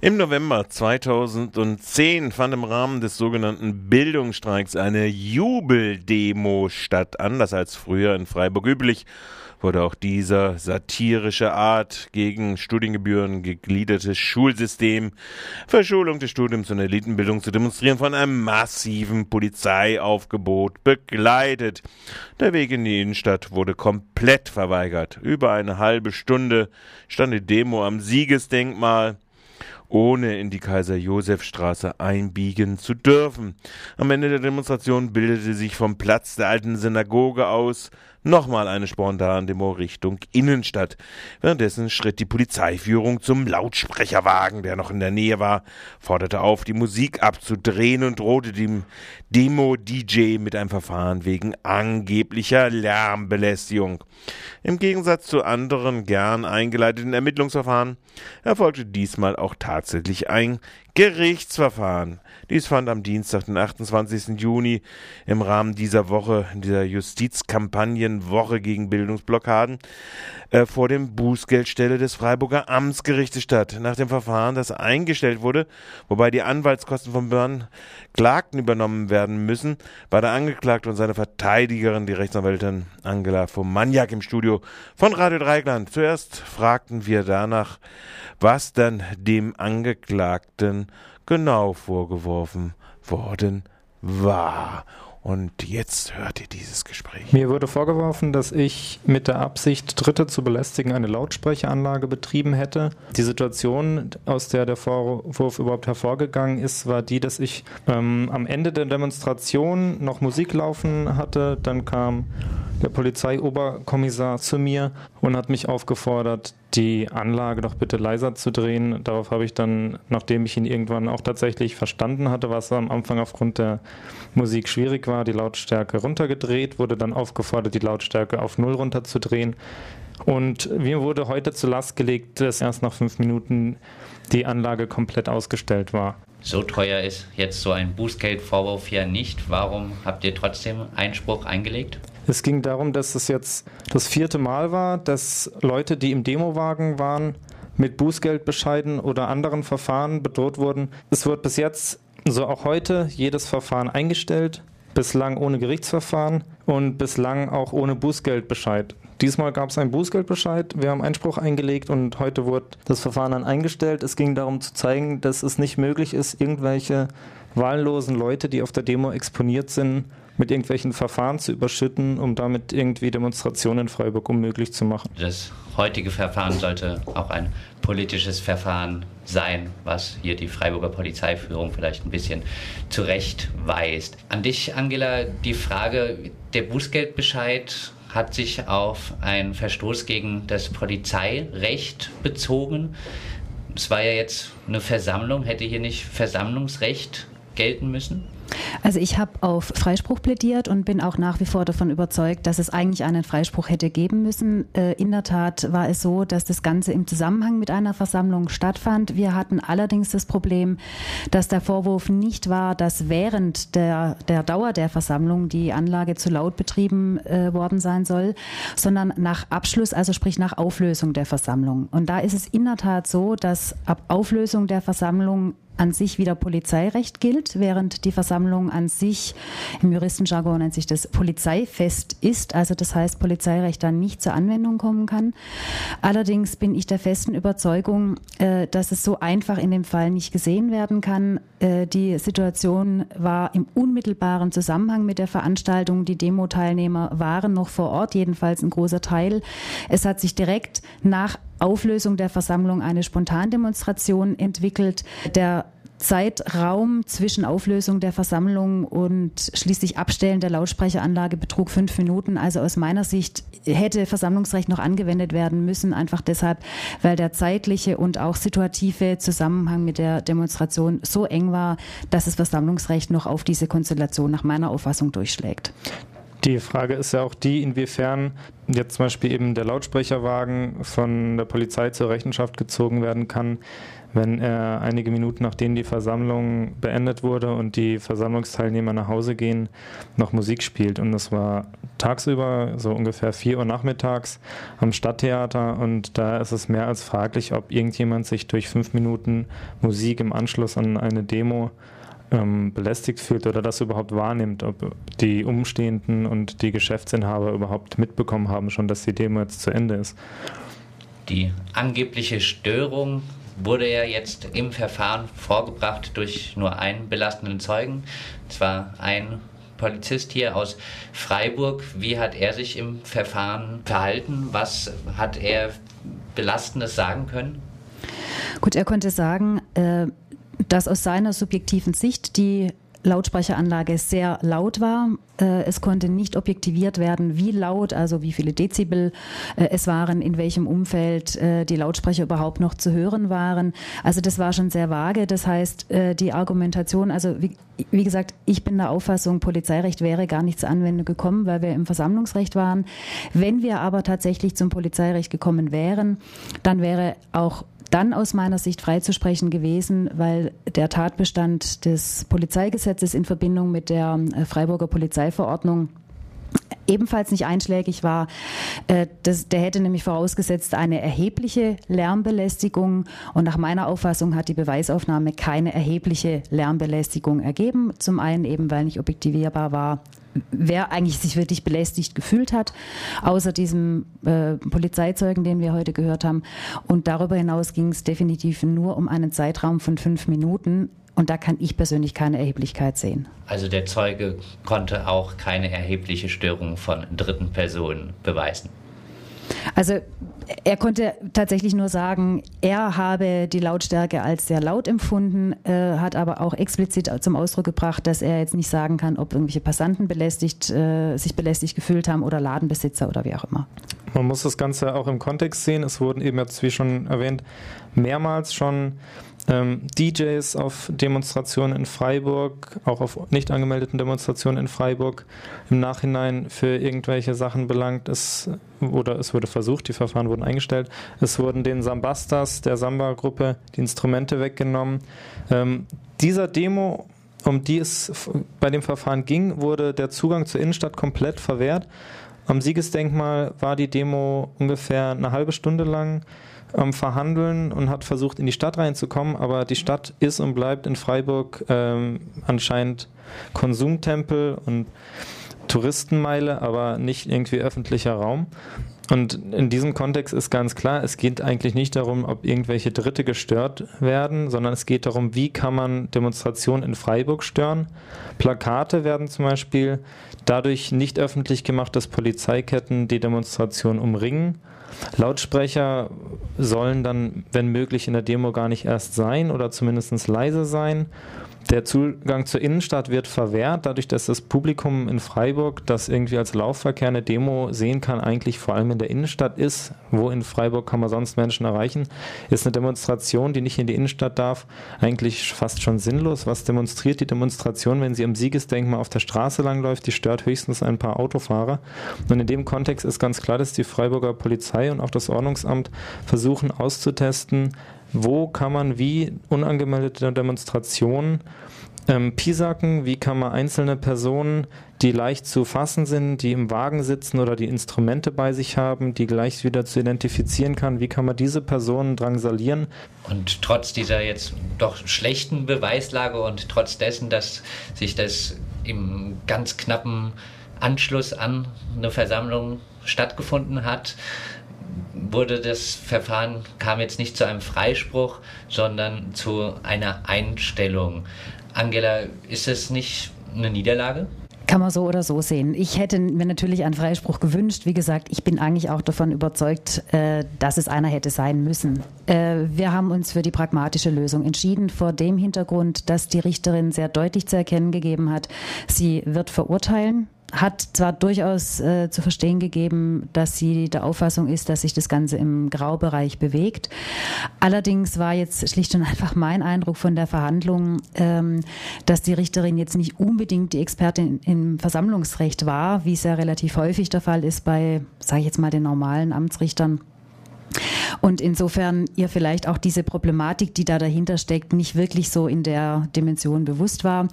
Im November 2010 fand im Rahmen des sogenannten Bildungsstreiks eine Jubeldemo statt. Anders als früher in Freiburg üblich wurde auch dieser satirische Art gegen Studiengebühren gegliedertes Schulsystem, Verschulung des Studiums und Elitenbildung zu demonstrieren von einem massiven Polizeiaufgebot begleitet. Der Weg in die Innenstadt wurde komplett verweigert. Über eine halbe Stunde stand die Demo am Siegesdenkmal ohne in die Kaiser-Josef-Straße einbiegen zu dürfen. Am Ende der Demonstration bildete sich vom Platz der alten Synagoge aus nochmal eine Spontandemo Richtung Innenstadt. Währenddessen schritt die Polizeiführung zum Lautsprecherwagen, der noch in der Nähe war, forderte auf, die Musik abzudrehen und drohte dem Demo-DJ mit einem Verfahren wegen angeblicher Lärmbelästigung. Im Gegensatz zu anderen gern eingeleiteten Ermittlungsverfahren erfolgte diesmal auch tatsächlich ein Gerichtsverfahren. Dies fand am Dienstag, den 28. Juni, im Rahmen dieser Woche, dieser Justizkampagnenwoche gegen Bildungsblockaden, äh, vor dem Bußgeldstelle des Freiburger Amtsgerichtes statt. Nach dem Verfahren, das eingestellt wurde, wobei die Anwaltskosten von Börn Klagten übernommen werden müssen, war der Angeklagte und seine Verteidigerin, die Rechtsanwältin Angela vom Maniak im Studio von Radio Dreigland. Zuerst fragten wir danach, was dann dem Angeklagten genau vorgeworfen worden war. Und jetzt hört ihr dieses Gespräch. Mir wurde vorgeworfen, dass ich mit der Absicht, Dritte zu belästigen, eine Lautsprecheranlage betrieben hätte. Die Situation, aus der der Vorwurf überhaupt hervorgegangen ist, war die, dass ich ähm, am Ende der Demonstration noch Musik laufen hatte. Dann kam der Polizeioberkommissar zu mir und hat mich aufgefordert, die Anlage doch bitte leiser zu drehen. Darauf habe ich dann, nachdem ich ihn irgendwann auch tatsächlich verstanden hatte, was am Anfang aufgrund der Musik schwierig war, die Lautstärke runtergedreht, wurde dann aufgefordert, die Lautstärke auf Null runterzudrehen. Und mir wurde heute zur Last gelegt, dass erst nach fünf Minuten die Anlage komplett ausgestellt war. So teuer ist jetzt so ein Bußgeldvorwurf ja nicht. Warum habt ihr trotzdem Einspruch eingelegt? Es ging darum, dass es jetzt das vierte Mal war, dass Leute, die im Demowagen waren, mit Bußgeldbescheiden oder anderen Verfahren bedroht wurden. Es wird bis jetzt, so auch heute, jedes Verfahren eingestellt, bislang ohne Gerichtsverfahren und bislang auch ohne Bußgeldbescheid. Diesmal gab es einen Bußgeldbescheid, wir haben Einspruch eingelegt und heute wurde das Verfahren dann eingestellt. Es ging darum zu zeigen, dass es nicht möglich ist, irgendwelche wahllosen Leute, die auf der Demo exponiert sind, mit irgendwelchen Verfahren zu überschütten, um damit irgendwie Demonstrationen in Freiburg unmöglich zu machen. Das heutige Verfahren sollte auch ein politisches Verfahren sein, was hier die Freiburger Polizeiführung vielleicht ein bisschen zurechtweist. An dich, Angela, die Frage, der Bußgeldbescheid hat sich auf einen Verstoß gegen das Polizeirecht bezogen. Es war ja jetzt eine Versammlung, hätte hier nicht Versammlungsrecht gelten müssen? Also ich habe auf Freispruch plädiert und bin auch nach wie vor davon überzeugt, dass es eigentlich einen Freispruch hätte geben müssen. Äh, in der Tat war es so, dass das Ganze im Zusammenhang mit einer Versammlung stattfand. Wir hatten allerdings das Problem, dass der Vorwurf nicht war, dass während der, der Dauer der Versammlung die Anlage zu laut betrieben äh, worden sein soll, sondern nach Abschluss, also sprich nach Auflösung der Versammlung. Und da ist es in der Tat so, dass ab Auflösung der Versammlung an sich wieder Polizeirecht gilt, während die Versammlung an sich im Juristenjargon nennt sich das Polizeifest ist, also das heißt Polizeirecht dann nicht zur Anwendung kommen kann. Allerdings bin ich der festen Überzeugung, äh, dass es so einfach in dem Fall nicht gesehen werden kann. Äh, die Situation war im unmittelbaren Zusammenhang mit der Veranstaltung. Die Demo-Teilnehmer waren noch vor Ort, jedenfalls ein großer Teil. Es hat sich direkt nach Auflösung der Versammlung eine Spontandemonstration entwickelt. Der Zeitraum zwischen Auflösung der Versammlung und schließlich Abstellen der Lautsprecheranlage betrug fünf Minuten. Also aus meiner Sicht hätte Versammlungsrecht noch angewendet werden müssen, einfach deshalb, weil der zeitliche und auch situative Zusammenhang mit der Demonstration so eng war, dass das Versammlungsrecht noch auf diese Konstellation nach meiner Auffassung durchschlägt. Die Frage ist ja auch die, inwiefern jetzt zum Beispiel eben der Lautsprecherwagen von der Polizei zur Rechenschaft gezogen werden kann, wenn er einige Minuten nachdem die Versammlung beendet wurde und die Versammlungsteilnehmer nach Hause gehen, noch Musik spielt. Und das war tagsüber, so ungefähr 4 Uhr nachmittags am Stadttheater. Und da ist es mehr als fraglich, ob irgendjemand sich durch fünf Minuten Musik im Anschluss an eine Demo ähm, belästigt fühlt oder das überhaupt wahrnimmt, ob die Umstehenden und die Geschäftsinhaber überhaupt mitbekommen haben schon, dass die Demo jetzt zu Ende ist. Die angebliche Störung wurde ja jetzt im Verfahren vorgebracht durch nur einen belastenden Zeugen, zwar ein Polizist hier aus Freiburg. Wie hat er sich im Verfahren verhalten? Was hat er Belastendes sagen können? Gut, er konnte sagen, äh, dass aus seiner subjektiven Sicht die Lautsprecheranlage sehr laut war. Äh, es konnte nicht objektiviert werden, wie laut, also wie viele Dezibel äh, es waren, in welchem Umfeld äh, die Lautsprecher überhaupt noch zu hören waren. Also das war schon sehr vage. Das heißt, die Argumentation, also wie, wie gesagt, ich bin der Auffassung, Polizeirecht wäre gar nicht zur Anwendung gekommen, weil wir im Versammlungsrecht waren. Wenn wir aber tatsächlich zum Polizeirecht gekommen wären, dann wäre auch dann aus meiner Sicht freizusprechen gewesen, weil der Tatbestand des Polizeigesetzes in Verbindung mit der äh, Freiburger Polizeiverordnung ebenfalls nicht einschlägig war. Äh, das, der hätte nämlich vorausgesetzt eine erhebliche Lärmbelästigung und nach meiner Auffassung hat die Beweisaufnahme keine erhebliche Lärmbelästigung ergeben. Zum einen eben, weil nicht objektivierbar war, wer eigentlich sich wirklich belästigt gefühlt hat, außer diesem äh, Polizeizeugen, den wir heute gehört haben. Und darüber hinaus ging es definitiv nur um einen Zeitraum von fünf Minuten. Und da kann ich persönlich keine Erheblichkeit sehen. Also der Zeuge konnte auch keine erhebliche Störung von dritten Personen beweisen. Also er konnte tatsächlich nur sagen, er habe die Lautstärke als sehr laut empfunden, äh, hat aber auch explizit zum Ausdruck gebracht, dass er jetzt nicht sagen kann, ob irgendwelche Passanten belästigt, äh, sich belästigt gefühlt haben oder Ladenbesitzer oder wie auch immer. Man muss das Ganze auch im Kontext sehen. Es wurden eben jetzt, wie schon erwähnt, mehrmals schon ähm, DJs auf Demonstrationen in Freiburg, auch auf nicht angemeldeten Demonstrationen in Freiburg im Nachhinein für irgendwelche Sachen belangt. Es, oder es wurde versucht, die Verfahren wurden eingestellt. Es wurden den Sambastas der Samba-Gruppe die Instrumente weggenommen. Ähm, dieser Demo um die es bei dem Verfahren ging, wurde der Zugang zur Innenstadt komplett verwehrt. Am Siegesdenkmal war die Demo ungefähr eine halbe Stunde lang am Verhandeln und hat versucht, in die Stadt reinzukommen, aber die Stadt ist und bleibt in Freiburg ähm, anscheinend Konsumtempel und Touristenmeile, aber nicht irgendwie öffentlicher Raum. Und in diesem Kontext ist ganz klar, es geht eigentlich nicht darum, ob irgendwelche Dritte gestört werden, sondern es geht darum, wie kann man Demonstrationen in Freiburg stören. Plakate werden zum Beispiel dadurch nicht öffentlich gemacht, dass Polizeiketten die Demonstration umringen Lautsprecher sollen dann, wenn möglich, in der Demo gar nicht erst sein oder zumindest leise sein. Der Zugang zur Innenstadt wird verwehrt, dadurch, dass das Publikum in Freiburg, das irgendwie als Laufverkehr eine Demo sehen kann, eigentlich vor allem in der Innenstadt ist. Wo in Freiburg kann man sonst Menschen erreichen? Ist eine Demonstration, die nicht in die Innenstadt darf, eigentlich fast schon sinnlos. Was demonstriert die Demonstration, wenn sie am Siegesdenkmal auf der Straße langläuft? Die stört höchstens ein paar Autofahrer. Und in dem Kontext ist ganz klar, dass die Freiburger Polizei und auch das Ordnungsamt versuchen auszutesten, wo kann man wie unangemeldete Demonstrationen ähm, pisacken, wie kann man einzelne Personen, die leicht zu fassen sind, die im Wagen sitzen oder die Instrumente bei sich haben, die gleich wieder zu identifizieren kann, wie kann man diese Personen drangsalieren. Und trotz dieser jetzt doch schlechten Beweislage und trotz dessen, dass sich das im ganz knappen Anschluss an eine Versammlung stattgefunden hat, wurde das Verfahren, kam jetzt nicht zu einem Freispruch, sondern zu einer Einstellung. Angela, ist es nicht eine Niederlage? Kann man so oder so sehen. Ich hätte mir natürlich einen Freispruch gewünscht. Wie gesagt, ich bin eigentlich auch davon überzeugt, äh, dass es einer hätte sein müssen. Äh, wir haben uns für die pragmatische Lösung entschieden, vor dem Hintergrund, dass die Richterin sehr deutlich zu erkennen gegeben hat, sie wird verurteilen hat zwar durchaus äh, zu verstehen gegeben, dass sie der Auffassung ist, dass sich das Ganze im Graubereich bewegt. Allerdings war jetzt schlicht und einfach mein Eindruck von der Verhandlung, ähm, dass die Richterin jetzt nicht unbedingt die Expertin im Versammlungsrecht war, wie es ja relativ häufig der Fall ist bei, sage ich jetzt mal, den normalen Amtsrichtern. Und insofern ihr vielleicht auch diese Problematik, die da dahinter steckt, nicht wirklich so in der Dimension bewusst war.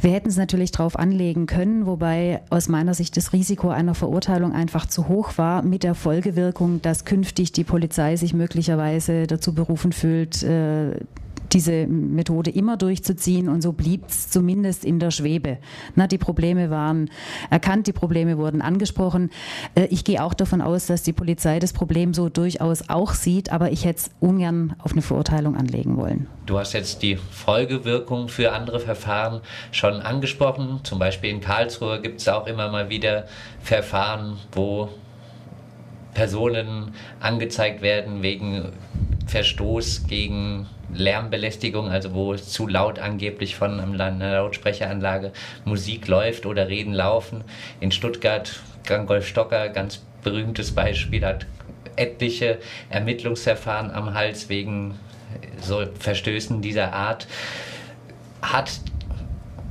Wir hätten es natürlich darauf anlegen können, wobei aus meiner Sicht das Risiko einer Verurteilung einfach zu hoch war, mit der Folgewirkung, dass künftig die Polizei sich möglicherweise dazu berufen fühlt, äh, diese Methode immer durchzuziehen und so blieb es zumindest in der Schwebe. Na, die Probleme waren erkannt, die Probleme wurden angesprochen. Äh, ich gehe auch davon aus, dass die Polizei das Problem so durchaus auch sieht, aber ich hätte es ungern auf eine Verurteilung anlegen wollen. Du hast jetzt die Folgewirkung für andere Verfahren schon angesprochen. Zum Beispiel in Karlsruhe gibt es auch immer mal wieder Verfahren, wo Personen angezeigt werden wegen Verstoß gegen Lärmbelästigung, also wo zu laut angeblich von einer Lautsprecheranlage Musik läuft oder Reden laufen. In Stuttgart, Gangolf Stocker, ganz berühmtes Beispiel, hat etliche Ermittlungsverfahren am Hals wegen so Verstößen dieser Art. Hat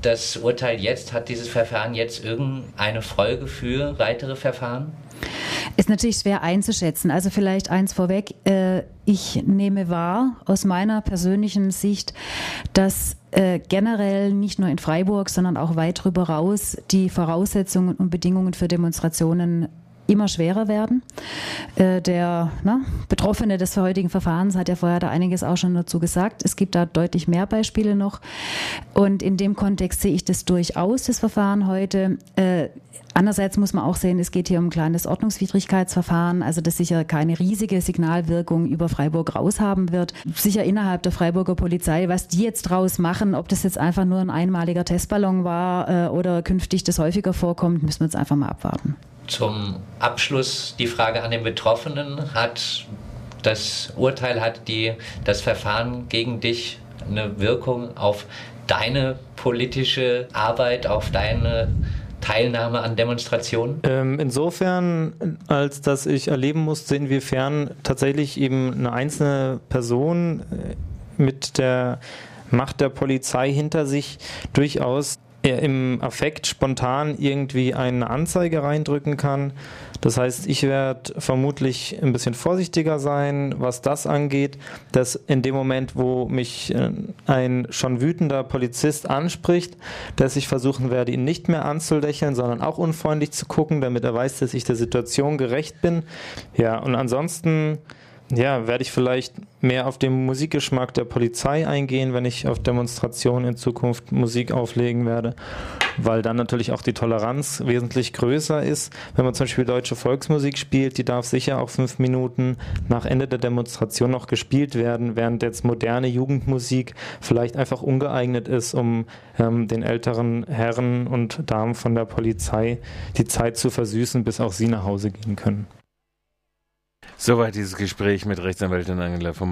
das Urteil jetzt, hat dieses Verfahren jetzt irgendeine Folge für weitere Verfahren? Ist natürlich schwer einzuschätzen. Also vielleicht eins vorweg. Äh, ich nehme wahr aus meiner persönlichen Sicht, dass äh, generell nicht nur in Freiburg, sondern auch weit darüber raus die Voraussetzungen und Bedingungen für Demonstrationen immer schwerer werden. Äh, der ne, Betroffene des heutigen Verfahrens hat ja vorher da einiges auch schon dazu gesagt. Es gibt da deutlich mehr Beispiele noch. Und in dem Kontext sehe ich das durchaus, das Verfahren heute. Äh, Andererseits muss man auch sehen, es geht hier um ein kleines Ordnungswidrigkeitsverfahren, also das sicher keine riesige Signalwirkung über Freiburg raus haben wird. Sicher innerhalb der Freiburger Polizei, was die jetzt draus machen, ob das jetzt einfach nur ein einmaliger Testballon war äh, oder künftig das häufiger vorkommt, müssen wir jetzt einfach mal abwarten. Zum Abschluss die Frage an den Betroffenen. Hat das Urteil, hat die, das Verfahren gegen dich eine Wirkung auf deine politische Arbeit, auf deine Teilnahme an Demonstrationen? Ähm, insofern, als dass ich erleben musste, inwiefern tatsächlich eben eine einzelne Person äh, mit der Macht der Polizei hinter sich durchaus im Affekt spontan irgendwie eine Anzeige reindrücken kann. Das heißt, ich werde vermutlich ein bisschen vorsichtiger sein, was das angeht, dass in dem Moment, wo mich äh, ein schon wütender Polizist anspricht, dass ich versuchen werde, ihn nicht mehr anzulächeln, sondern auch unfreundlich zu gucken, damit er weiß, dass ich der Situation gerecht bin. Ja, und ansonsten ja, werde ich vielleicht mehr auf den Musikgeschmack der Polizei eingehen, wenn ich auf Demonstrationen in Zukunft Musik auflegen werde, weil dann natürlich auch die Toleranz wesentlich größer ist. Wenn man zum Beispiel deutsche Volksmusik spielt, die darf sicher auch fünf Minuten nach Ende der Demonstration noch gespielt werden, während jetzt moderne Jugendmusik vielleicht einfach ungeeignet ist, um ähm, den älteren Herren und Damen von der Polizei die Zeit zu versüßen, bis auch sie nach Hause gehen können. Soweit dieses Gespräch mit Rechtsanwältin Angela vom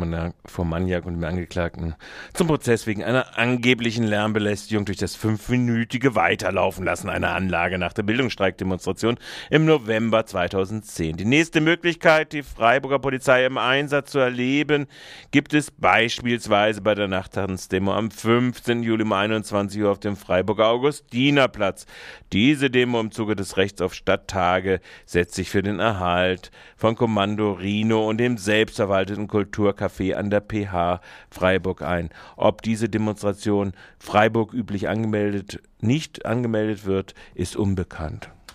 Maniak und dem Angeklagten zum Prozess wegen einer angeblichen Lärmbelästigung durch das fünfminütige Weiterlaufen lassen einer Anlage nach der Bildungsstreikdemonstration im November 2010. Die nächste Möglichkeit, die Freiburger Polizei im Einsatz zu erleben, gibt es beispielsweise bei der Nachttanzdemo am 15. Juli um 21 Uhr auf dem Freiburger Augustinerplatz. Diese Demo im Zuge des Rechts auf Stadttage setzt sich für den Erhalt von Kommando Rino und dem selbstverwalteten Kulturcafé an der PH Freiburg ein. Ob diese Demonstration Freiburg üblich angemeldet, nicht angemeldet wird, ist unbekannt.